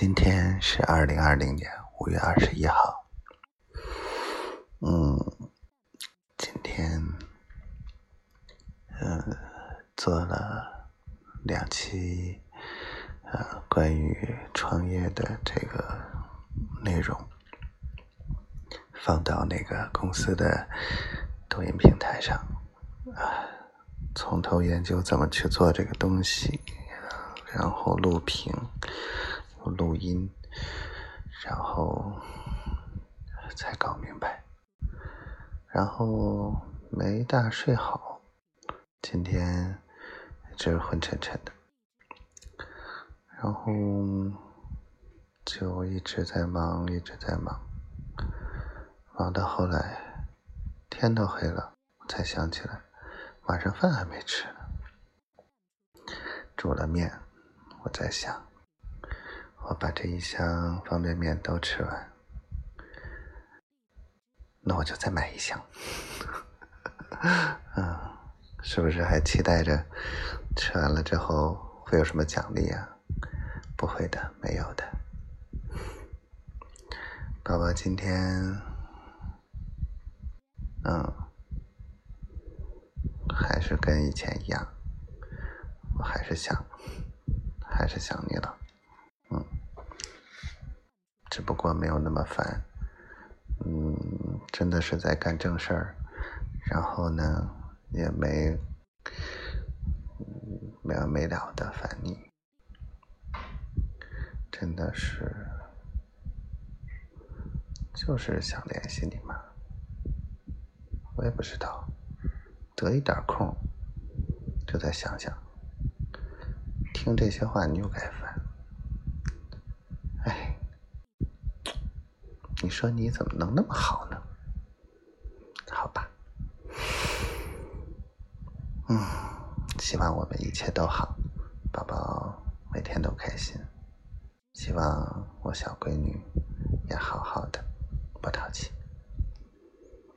今天是二零二零年五月二十一号。嗯，今天嗯做了两期呃关于创业的这个内容，放到那个公司的抖音平台上啊，从头研究怎么去做这个东西，然后录屏。录音，然后才搞明白，然后没大睡好，今天一直昏沉沉的，然后就一直在忙，一直在忙，忙到后来天都黑了，才想起来晚上饭还没吃呢，煮了面，我在想。我把这一箱方便面都吃完，那我就再买一箱。嗯，是不是还期待着吃完了之后会有什么奖励啊？不会的，没有的。宝宝今天，嗯，还是跟以前一样，我还是想，还是想你了。只不过没有那么烦，嗯，真的是在干正事儿，然后呢，也没没完没了的烦你，真的是，就是想联系你嘛，我也不知道，得一点空，就在想想，听这些话你又该烦。你说你怎么能那么好呢？好吧，嗯，希望我们一切都好，宝宝每天都开心。希望我小闺女也好好的，不淘气。